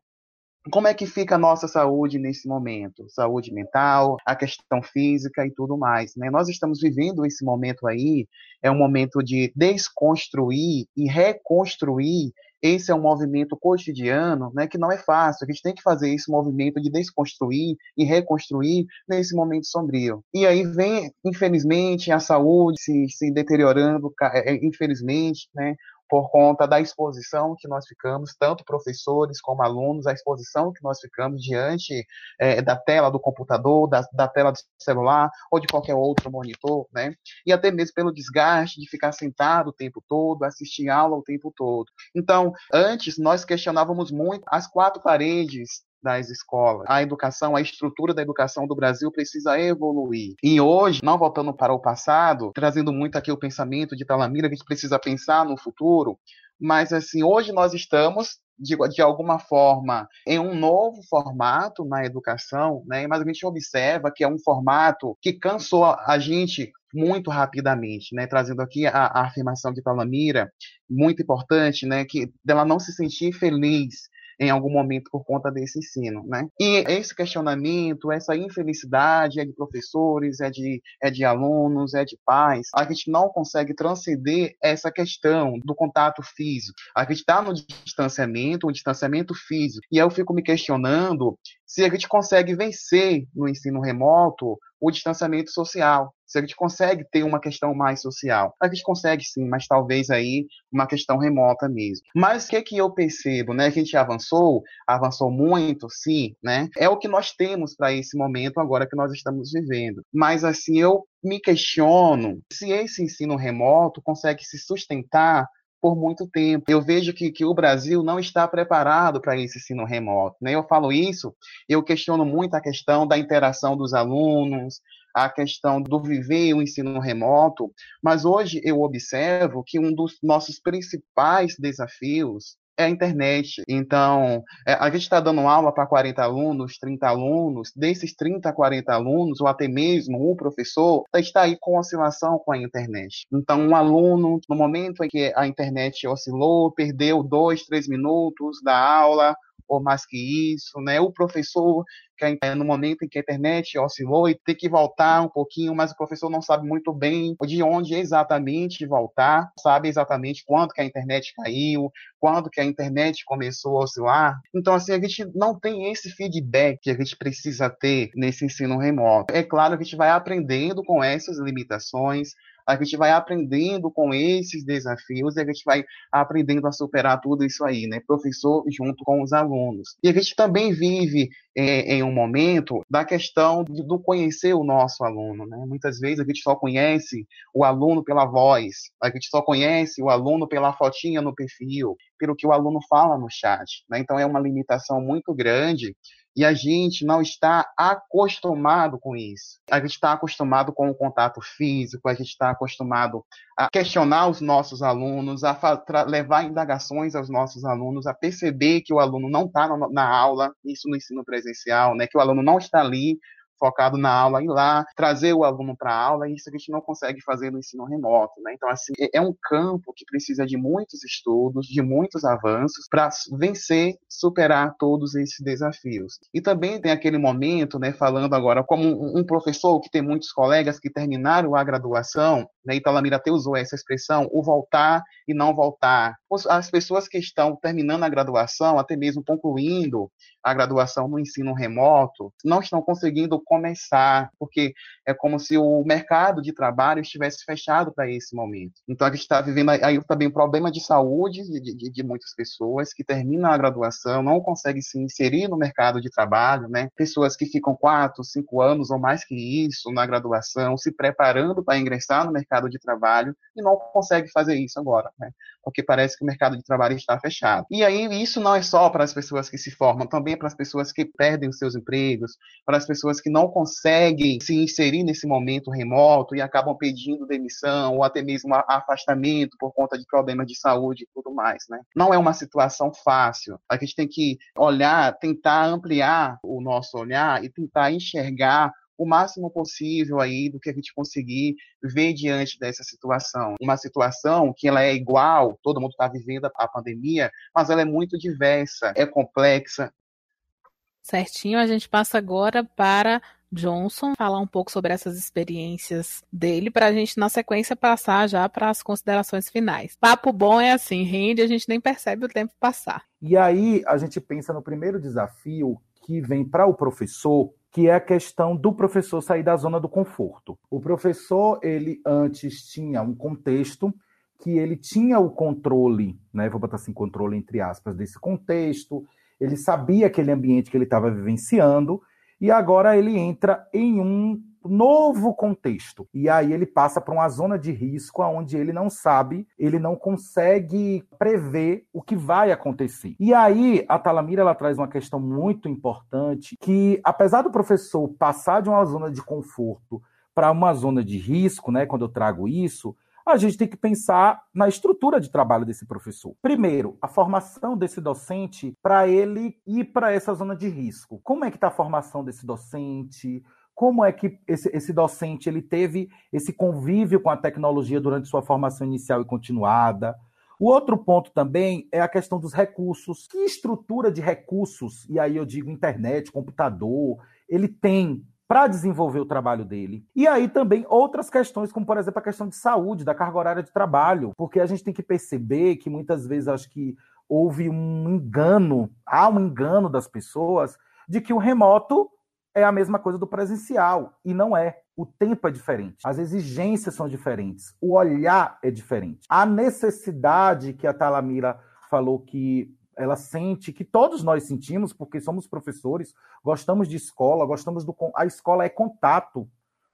Como é que fica a nossa saúde nesse momento? Saúde mental, a questão física e tudo mais. Né? Nós estamos vivendo esse momento aí, é um momento de desconstruir e reconstruir. Esse é um movimento cotidiano, né, que não é fácil. A gente tem que fazer esse movimento de desconstruir e reconstruir nesse momento sombrio. E aí vem, infelizmente, a saúde se, se deteriorando, é, infelizmente, né, por conta da exposição que nós ficamos, tanto professores como alunos, a exposição que nós ficamos diante é, da tela do computador, da, da, tela do celular ou de qualquer outro monitor, né? E até mesmo pelo desgaste de ficar sentado o tempo todo, assistir aula o tempo todo. Então, antes nós questionávamos muito as quatro paredes das escolas. A educação, a estrutura da educação do Brasil precisa evoluir. E hoje, não voltando para o passado, trazendo muito aqui o pensamento de Talamira, a gente precisa pensar no futuro, mas assim, hoje nós estamos de, de alguma forma em um novo formato na educação, né? Mas a gente observa que é um formato que cansou a gente muito rapidamente, né? Trazendo aqui a, a afirmação de Talamira, muito importante, né? Que dela não se sentir feliz em algum momento por conta desse ensino, né? E esse questionamento, essa infelicidade é de professores, é de, é de alunos, é de pais. A gente não consegue transcender essa questão do contato físico. A gente está no distanciamento, um distanciamento físico. E eu fico me questionando se a gente consegue vencer no ensino remoto o distanciamento social. Se a gente consegue ter uma questão mais social. A gente consegue sim, mas talvez aí uma questão remota mesmo. Mas o que, que eu percebo, né? A gente avançou, avançou muito, sim, né? É o que nós temos para esse momento agora que nós estamos vivendo. Mas assim, eu me questiono se esse ensino remoto consegue se sustentar por muito tempo. Eu vejo que, que o Brasil não está preparado para esse ensino remoto. Né? Eu falo isso, eu questiono muito a questão da interação dos alunos, a questão do viver o ensino remoto, mas hoje eu observo que um dos nossos principais desafios é a internet. Então, é, a gente está dando aula para 40 alunos, 30 alunos, desses 30 40 alunos, ou até mesmo o professor, está aí com oscilação com a internet. Então, um aluno, no momento em que a internet oscilou, perdeu dois, três minutos da aula, ou mais que isso, né? O professor que é no momento em que a internet oscilou e tem que voltar um pouquinho, mas o professor não sabe muito bem de onde exatamente voltar, sabe exatamente quando que a internet caiu, quando que a internet começou a oscilar. Então, assim, a gente não tem esse feedback que a gente precisa ter nesse ensino remoto. É claro que a gente vai aprendendo com essas limitações, a gente vai aprendendo com esses desafios e a gente vai aprendendo a superar tudo isso aí, né? Professor junto com os alunos. E a gente também vive é, em um momento da questão de, do conhecer o nosso aluno, né? Muitas vezes a gente só conhece o aluno pela voz, a gente só conhece o aluno pela fotinha no perfil, pelo que o aluno fala no chat, né? Então é uma limitação muito grande e a gente não está acostumado com isso. A gente está acostumado com o contato físico, a gente está acostumado a questionar os nossos alunos, a levar indagações aos nossos alunos, a perceber que o aluno não está na aula, isso no ensino presencial, né? que o aluno não está ali focado na aula, ir lá, trazer o aluno para a aula, e isso a gente não consegue fazer no ensino remoto. Né? Então, assim, é, é um campo que precisa de muitos estudos, de muitos avanços, para vencer, superar todos esses desafios. E também tem aquele momento, né, falando agora como um professor que tem muitos colegas que terminaram a graduação, né, Italamira até usou essa expressão, o voltar e não voltar. As pessoas que estão terminando a graduação, até mesmo concluindo a graduação no ensino remoto, não estão conseguindo começar, porque é como se o mercado de trabalho estivesse fechado para esse momento. Então, a gente está vivendo aí também um problema de saúde de, de, de, muitas pessoas que terminam a graduação, não conseguem se inserir no mercado de trabalho, né? Pessoas que ficam quatro, cinco anos ou mais que isso na graduação, se preparando para ingressar no mercado de trabalho e não conseguem fazer isso agora, né? Porque parece que o mercado de trabalho está fechado. E aí, isso não é só para as pessoas que se formam, também é para as pessoas que perdem os seus empregos, para as pessoas que não conseguem se inserir nesse momento remoto e acabam pedindo demissão ou até mesmo afastamento por conta de problemas de saúde e tudo mais, né? Não é uma situação fácil. A gente tem que olhar, tentar ampliar o nosso olhar e tentar enxergar o máximo possível aí do que a gente conseguir ver diante dessa situação. Uma situação que ela é igual, todo mundo está vivendo a pandemia, mas ela é muito diversa, é complexa, Certinho, a gente passa agora para Johnson falar um pouco sobre essas experiências dele, para a gente, na sequência, passar já para as considerações finais. Papo bom é assim, rende, a gente nem percebe o tempo passar. E aí a gente pensa no primeiro desafio que vem para o professor, que é a questão do professor sair da zona do conforto. O professor, ele antes tinha um contexto que ele tinha o controle, né? Vou botar assim, controle entre aspas, desse contexto, ele sabia aquele ambiente que ele estava vivenciando e agora ele entra em um novo contexto. E aí ele passa para uma zona de risco onde ele não sabe, ele não consegue prever o que vai acontecer. E aí a Talamira ela traz uma questão muito importante que apesar do professor passar de uma zona de conforto para uma zona de risco, né, quando eu trago isso, a gente tem que pensar na estrutura de trabalho desse professor. Primeiro, a formação desse docente para ele ir para essa zona de risco. Como é que está a formação desse docente? Como é que esse, esse docente ele teve esse convívio com a tecnologia durante sua formação inicial e continuada? O outro ponto também é a questão dos recursos. Que estrutura de recursos, e aí eu digo internet, computador, ele tem para desenvolver o trabalho dele. E aí também outras questões, como por exemplo a questão de saúde, da carga horária de trabalho, porque a gente tem que perceber que muitas vezes acho que houve um engano, há um engano das pessoas de que o remoto é a mesma coisa do presencial e não é. O tempo é diferente, as exigências são diferentes, o olhar é diferente. A necessidade que a Talamira falou que ela sente que todos nós sentimos, porque somos professores, gostamos de escola, gostamos do. A escola é contato.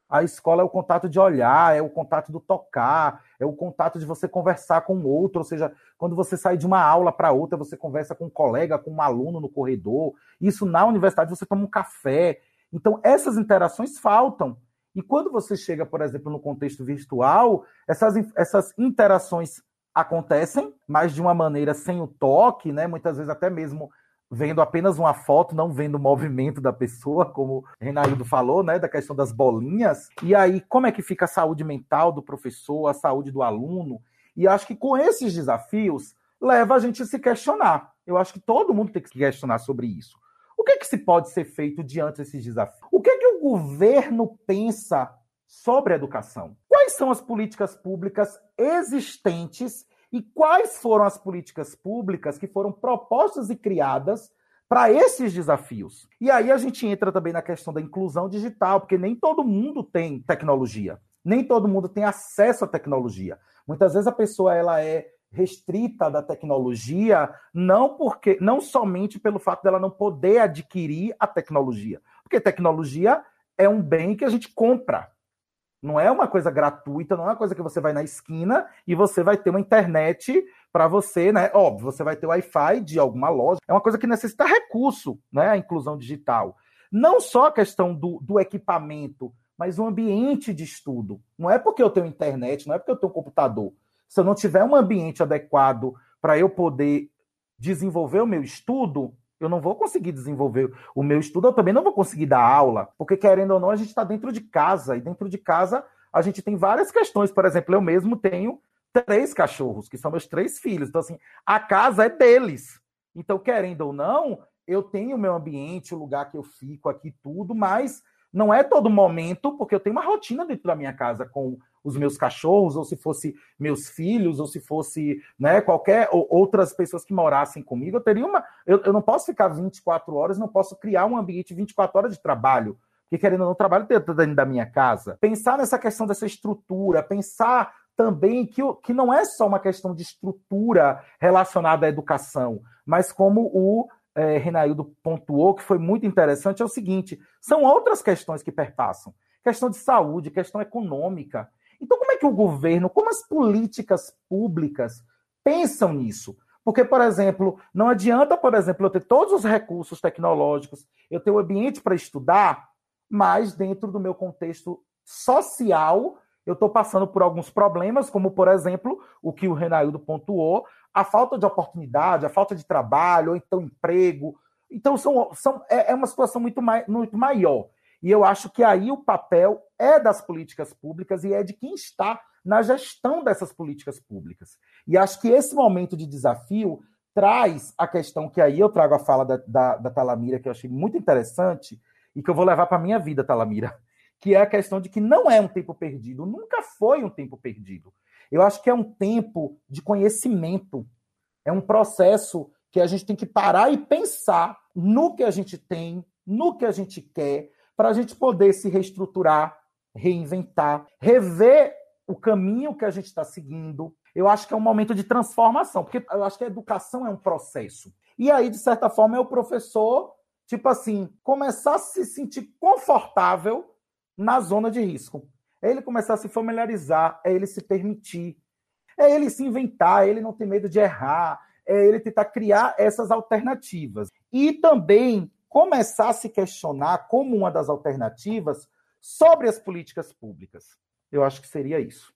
A escola é o contato de olhar, é o contato do tocar, é o contato de você conversar com o outro, ou seja, quando você sai de uma aula para outra, você conversa com um colega, com um aluno no corredor. Isso na universidade você toma um café. Então, essas interações faltam. E quando você chega, por exemplo, no contexto virtual, essas, essas interações acontecem, mas de uma maneira sem o toque, né? Muitas vezes até mesmo vendo apenas uma foto, não vendo o movimento da pessoa, como o Renaildo falou, né, da questão das bolinhas. E aí, como é que fica a saúde mental do professor, a saúde do aluno? E acho que com esses desafios leva a gente a se questionar. Eu acho que todo mundo tem que se questionar sobre isso. O que, é que se pode ser feito diante desses desafios? O que, é que o governo pensa sobre a educação? Quais são as políticas públicas existentes e quais foram as políticas públicas que foram propostas e criadas para esses desafios. E aí a gente entra também na questão da inclusão digital, porque nem todo mundo tem tecnologia, nem todo mundo tem acesso à tecnologia. Muitas vezes a pessoa ela é restrita da tecnologia não porque não somente pelo fato dela não poder adquirir a tecnologia, porque tecnologia é um bem que a gente compra. Não é uma coisa gratuita, não é uma coisa que você vai na esquina e você vai ter uma internet para você, né? Óbvio, você vai ter Wi-Fi de alguma loja. É uma coisa que necessita recurso, né? A inclusão digital. Não só a questão do, do equipamento, mas o ambiente de estudo. Não é porque eu tenho internet, não é porque eu tenho computador. Se eu não tiver um ambiente adequado para eu poder desenvolver o meu estudo, eu não vou conseguir desenvolver o meu estudo, eu também não vou conseguir dar aula, porque querendo ou não, a gente está dentro de casa, e dentro de casa a gente tem várias questões. Por exemplo, eu mesmo tenho três cachorros, que são meus três filhos. Então, assim, a casa é deles. Então, querendo ou não, eu tenho o meu ambiente, o lugar que eu fico aqui, tudo, mas não é todo momento, porque eu tenho uma rotina dentro da minha casa com os meus cachorros, ou se fosse meus filhos, ou se fosse né, qualquer ou outras pessoas que morassem comigo, eu teria uma. Eu, eu não posso ficar 24 horas, não posso criar um ambiente 24 horas de trabalho. Porque, querendo ou não, trabalho dentro da minha casa. Pensar nessa questão dessa estrutura, pensar também que, que não é só uma questão de estrutura relacionada à educação, mas como o é, Renaildo pontuou, que foi muito interessante, é o seguinte: são outras questões que perpassam. Questão de saúde, questão econômica. É que o governo, como as políticas públicas pensam nisso? Porque, por exemplo, não adianta, por exemplo, eu ter todos os recursos tecnológicos, eu ter o ambiente para estudar, mas dentro do meu contexto social, eu estou passando por alguns problemas, como, por exemplo, o que o Renaildo pontuou, a falta de oportunidade, a falta de trabalho, ou então emprego. Então, são, são, é, é uma situação muito, mai, muito maior. E eu acho que aí o papel é das políticas públicas e é de quem está na gestão dessas políticas públicas. E acho que esse momento de desafio traz a questão que aí eu trago a fala da, da, da Talamira, que eu achei muito interessante e que eu vou levar para a minha vida, Talamira, que é a questão de que não é um tempo perdido, nunca foi um tempo perdido. Eu acho que é um tempo de conhecimento, é um processo que a gente tem que parar e pensar no que a gente tem, no que a gente quer, para a gente poder se reestruturar, reinventar, rever o caminho que a gente está seguindo. Eu acho que é um momento de transformação, porque eu acho que a educação é um processo. E aí, de certa forma, é o professor, tipo assim, começar a se sentir confortável na zona de risco. É ele começar a se familiarizar, é ele se permitir, é ele se inventar, é ele não ter medo de errar, é ele tentar criar essas alternativas. E também começar a se questionar como uma das alternativas sobre as políticas públicas. Eu acho que seria isso.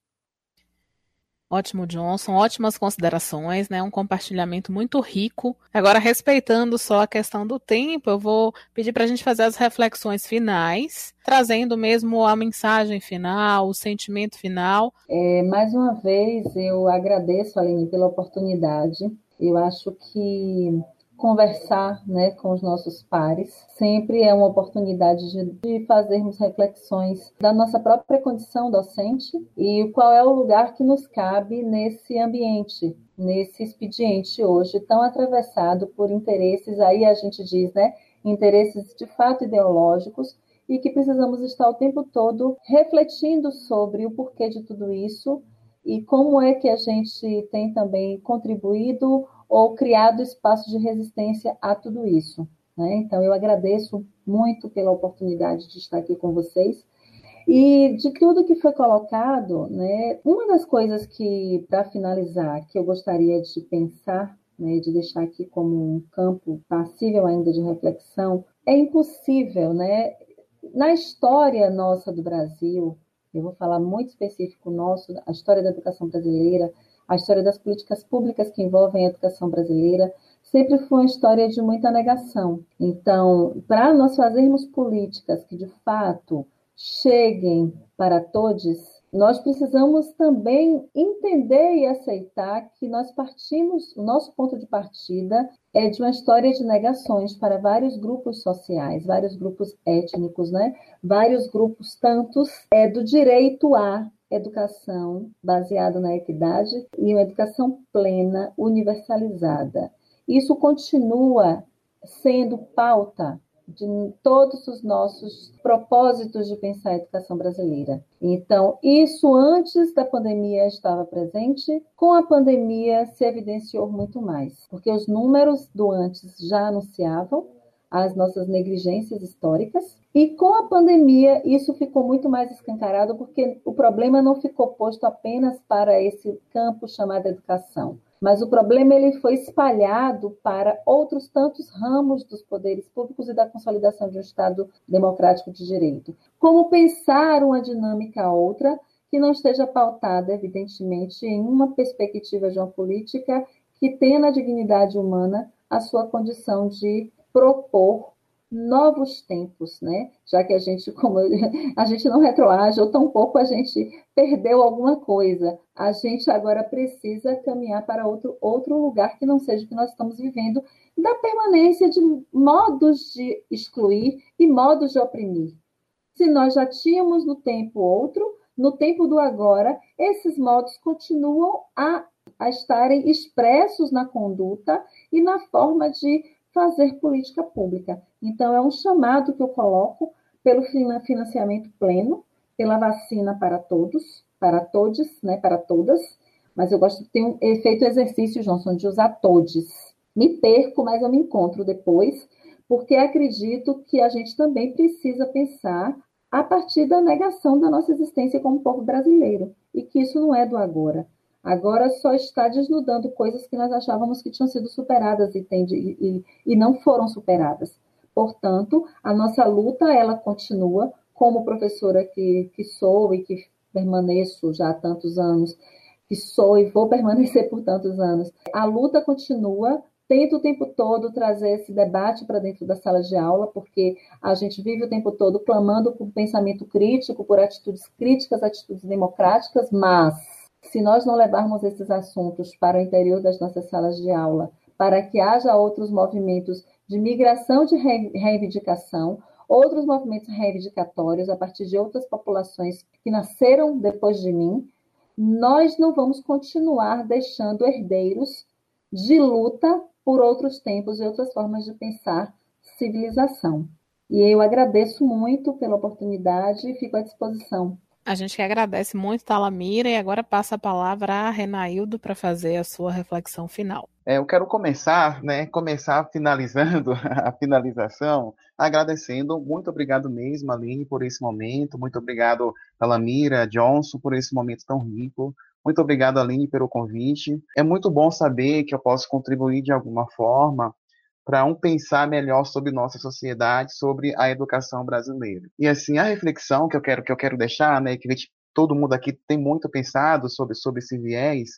Ótimo, Johnson. Ótimas considerações, né? Um compartilhamento muito rico. Agora, respeitando só a questão do tempo, eu vou pedir para a gente fazer as reflexões finais, trazendo mesmo a mensagem final, o sentimento final. É, mais uma vez, eu agradeço, Aline, pela oportunidade. Eu acho que conversar né, com os nossos pares. Sempre é uma oportunidade de, de, fazermos reflexões da nossa própria condição docente e qual é o lugar que nos cabe nesse ambiente, nesse expediente hoje tão atravessado por interesses, aí a gente diz, né, interesses de fato ideológicos e que precisamos estar o tempo todo refletindo sobre o porquê de tudo isso e como é que a gente tem também contribuído ou criado espaço de resistência a tudo isso. Né? Então, eu agradeço muito pela oportunidade de estar aqui com vocês. E de tudo que foi colocado, né, uma das coisas que, para finalizar, que eu gostaria de pensar, né, de deixar aqui como um campo passível ainda de reflexão, é impossível, né, na história nossa do Brasil, eu vou falar muito específico nosso, a história da educação brasileira, a história das políticas públicas que envolvem a educação brasileira sempre foi uma história de muita negação. Então, para nós fazermos políticas que de fato cheguem para todos, nós precisamos também entender e aceitar que nós partimos, o nosso ponto de partida é de uma história de negações para vários grupos sociais, vários grupos étnicos, né? vários grupos tantos é, do direito à educação baseada na equidade e uma educação plena, universalizada. Isso continua sendo pauta de todos os nossos propósitos de pensar a educação brasileira. Então, isso antes da pandemia estava presente, com a pandemia se evidenciou muito mais, porque os números do antes já anunciavam as nossas negligências históricas, e com a pandemia isso ficou muito mais escancarado, porque o problema não ficou posto apenas para esse campo chamado educação mas o problema ele foi espalhado para outros tantos ramos dos poderes públicos e da consolidação de um Estado democrático de direito. Como pensar uma dinâmica outra que não esteja pautada, evidentemente, em uma perspectiva geopolítica que tenha na dignidade humana a sua condição de propor novos tempos, né? Já que a gente, como a gente não retroage, ou tampouco a gente perdeu alguma coisa, a gente agora precisa caminhar para outro, outro lugar que não seja o que nós estamos vivendo, da permanência de modos de excluir e modos de oprimir. Se nós já tínhamos no tempo outro, no tempo do agora, esses modos continuam a, a estarem expressos na conduta e na forma de fazer política pública. Então, é um chamado que eu coloco pelo financiamento pleno, pela vacina para todos, para todos, né, para todas, mas eu gosto de ter um efeito exercício, Johnson, de usar todos. Me perco, mas eu me encontro depois, porque acredito que a gente também precisa pensar a partir da negação da nossa existência como povo brasileiro, e que isso não é do agora agora só está desnudando coisas que nós achávamos que tinham sido superadas e, tem, e, e não foram superadas. Portanto, a nossa luta ela continua, como professora que, que sou e que permaneço já há tantos anos, que sou e vou permanecer por tantos anos. A luta continua, tento o tempo todo trazer esse debate para dentro da sala de aula, porque a gente vive o tempo todo clamando por pensamento crítico, por atitudes críticas, atitudes democráticas, mas se nós não levarmos esses assuntos para o interior das nossas salas de aula, para que haja outros movimentos de migração de reivindicação, outros movimentos reivindicatórios a partir de outras populações que nasceram depois de mim, nós não vamos continuar deixando herdeiros de luta por outros tempos e outras formas de pensar civilização. E eu agradeço muito pela oportunidade e fico à disposição a gente que agradece muito, Talamira, e agora passa a palavra a Renaildo para fazer a sua reflexão final. É, eu quero começar, né, começar finalizando a finalização, agradecendo, muito obrigado mesmo, Aline, por esse momento, muito obrigado, Talamira, Johnson, por esse momento tão rico, muito obrigado, Aline, pelo convite. É muito bom saber que eu posso contribuir de alguma forma para um pensar melhor sobre nossa sociedade, sobre a educação brasileira. E assim, a reflexão que eu quero que eu quero deixar, né, que todo mundo aqui tem muito pensado sobre sobre esse viés,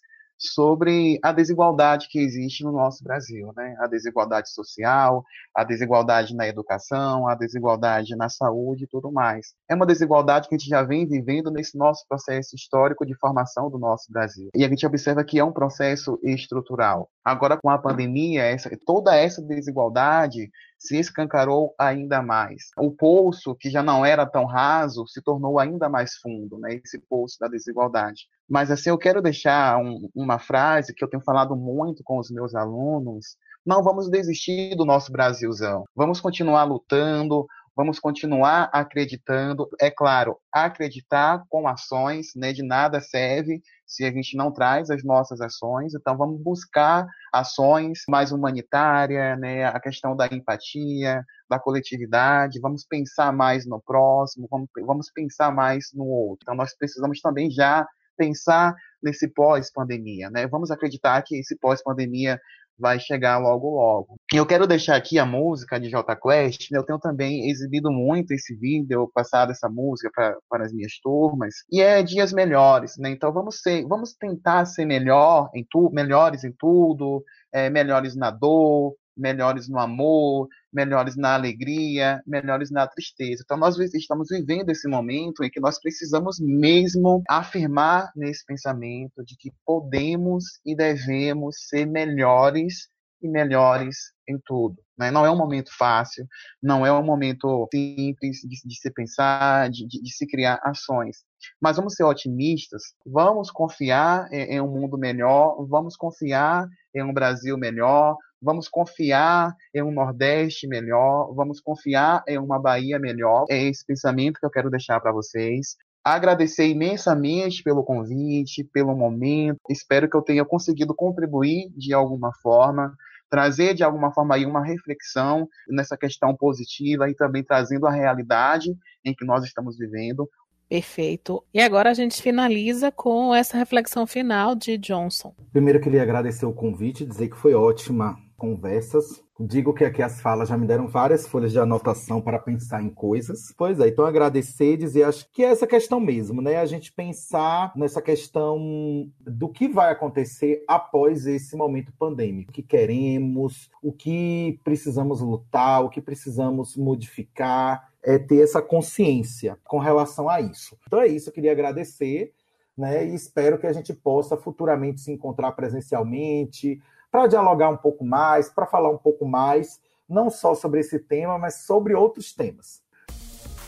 sobre a desigualdade que existe no nosso Brasil, né? A desigualdade social, a desigualdade na educação, a desigualdade na saúde e tudo mais. É uma desigualdade que a gente já vem vivendo nesse nosso processo histórico de formação do nosso Brasil. E a gente observa que é um processo estrutural. Agora, com a pandemia, essa, toda essa desigualdade se escancarou ainda mais. O poço, que já não era tão raso, se tornou ainda mais fundo, né? esse poço da desigualdade. Mas assim, eu quero deixar um, uma frase que eu tenho falado muito com os meus alunos. Não vamos desistir do nosso Brasilzão. Vamos continuar lutando, vamos continuar acreditando. É claro, acreditar com ações, né? De nada serve se a gente não traz as nossas ações. Então, vamos buscar ações mais humanitárias, né? A questão da empatia, da coletividade. Vamos pensar mais no próximo, vamos, vamos pensar mais no outro. Então, nós precisamos também já pensar nesse pós-pandemia, né? Vamos acreditar que esse pós-pandemia vai chegar logo logo. Eu quero deixar aqui a música de J Quest, né? eu tenho também exibido muito esse vídeo, passado essa música para as minhas turmas, e é dias melhores, né? Então vamos ser, vamos tentar ser melhor em tu, melhores em tudo, é, melhores na dor, melhores no amor, melhores na alegria, melhores na tristeza. Então, nós estamos vivendo esse momento em que nós precisamos mesmo afirmar nesse pensamento de que podemos e devemos ser melhores e melhores em tudo. Né? Não é um momento fácil, não é um momento simples de, de se pensar, de, de, de, se criar ações. Mas vamos ser otimistas, vamos confiar em, em um mundo melhor, vamos confiar em um Brasil melhor, vamos confiar em um Nordeste melhor, vamos confiar em uma Bahia melhor. É esse pensamento que eu quero deixar para vocês agradecer imensamente pelo convite, pelo momento. Espero que eu tenha conseguido contribuir de alguma forma trazer de alguma forma aí uma reflexão nessa questão positiva e também trazendo a realidade em que nós estamos vivendo. Perfeito. E agora a gente finaliza com essa reflexão final de Johnson. Primeiro, eu queria agradecer o convite, dizer que foi ótima conversas. Digo que aqui as falas já me deram várias folhas de anotação para pensar em coisas. Pois é, então agradecer e dizer, acho que é essa questão mesmo, né? A gente pensar nessa questão do que vai acontecer após esse momento pandêmico. O que queremos, o que precisamos lutar, o que precisamos modificar, é ter essa consciência com relação a isso. Então é isso, eu queria agradecer. Né, e espero que a gente possa futuramente se encontrar presencialmente, para dialogar um pouco mais, para falar um pouco mais, não só sobre esse tema, mas sobre outros temas.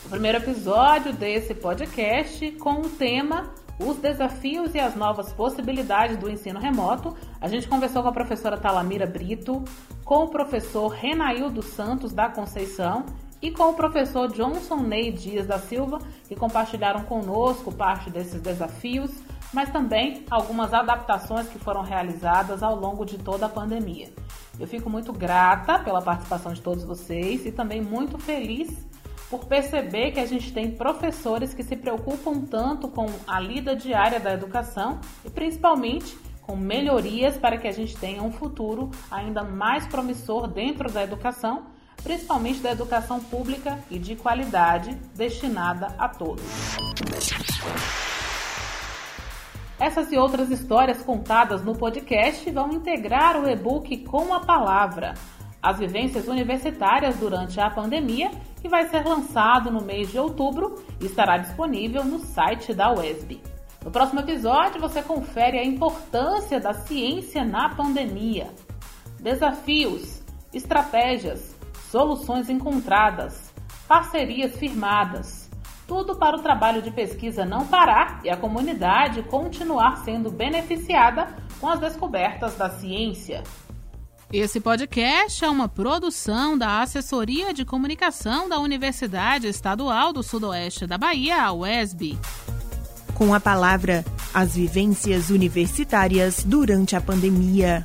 O primeiro episódio desse podcast com o tema os desafios e as novas possibilidades do ensino remoto. A gente conversou com a professora Talamira Brito, com o professor Renaildo Santos da Conceição e com o professor Johnson Ney Dias da Silva, que compartilharam conosco parte desses desafios mas também algumas adaptações que foram realizadas ao longo de toda a pandemia. Eu fico muito grata pela participação de todos vocês e também muito feliz por perceber que a gente tem professores que se preocupam tanto com a lida diária da educação e principalmente com melhorias para que a gente tenha um futuro ainda mais promissor dentro da educação, principalmente da educação pública e de qualidade destinada a todos. Essas e outras histórias contadas no podcast vão integrar o e-book Com a Palavra, as vivências universitárias durante a pandemia, que vai ser lançado no mês de outubro e estará disponível no site da UESB. No próximo episódio, você confere a importância da ciência na pandemia, desafios, estratégias, soluções encontradas, parcerias firmadas tudo para o trabalho de pesquisa não parar e a comunidade continuar sendo beneficiada com as descobertas da ciência. Esse podcast é uma produção da Assessoria de Comunicação da Universidade Estadual do Sudoeste da Bahia, a UESB. Com a palavra As Vivências Universitárias durante a Pandemia.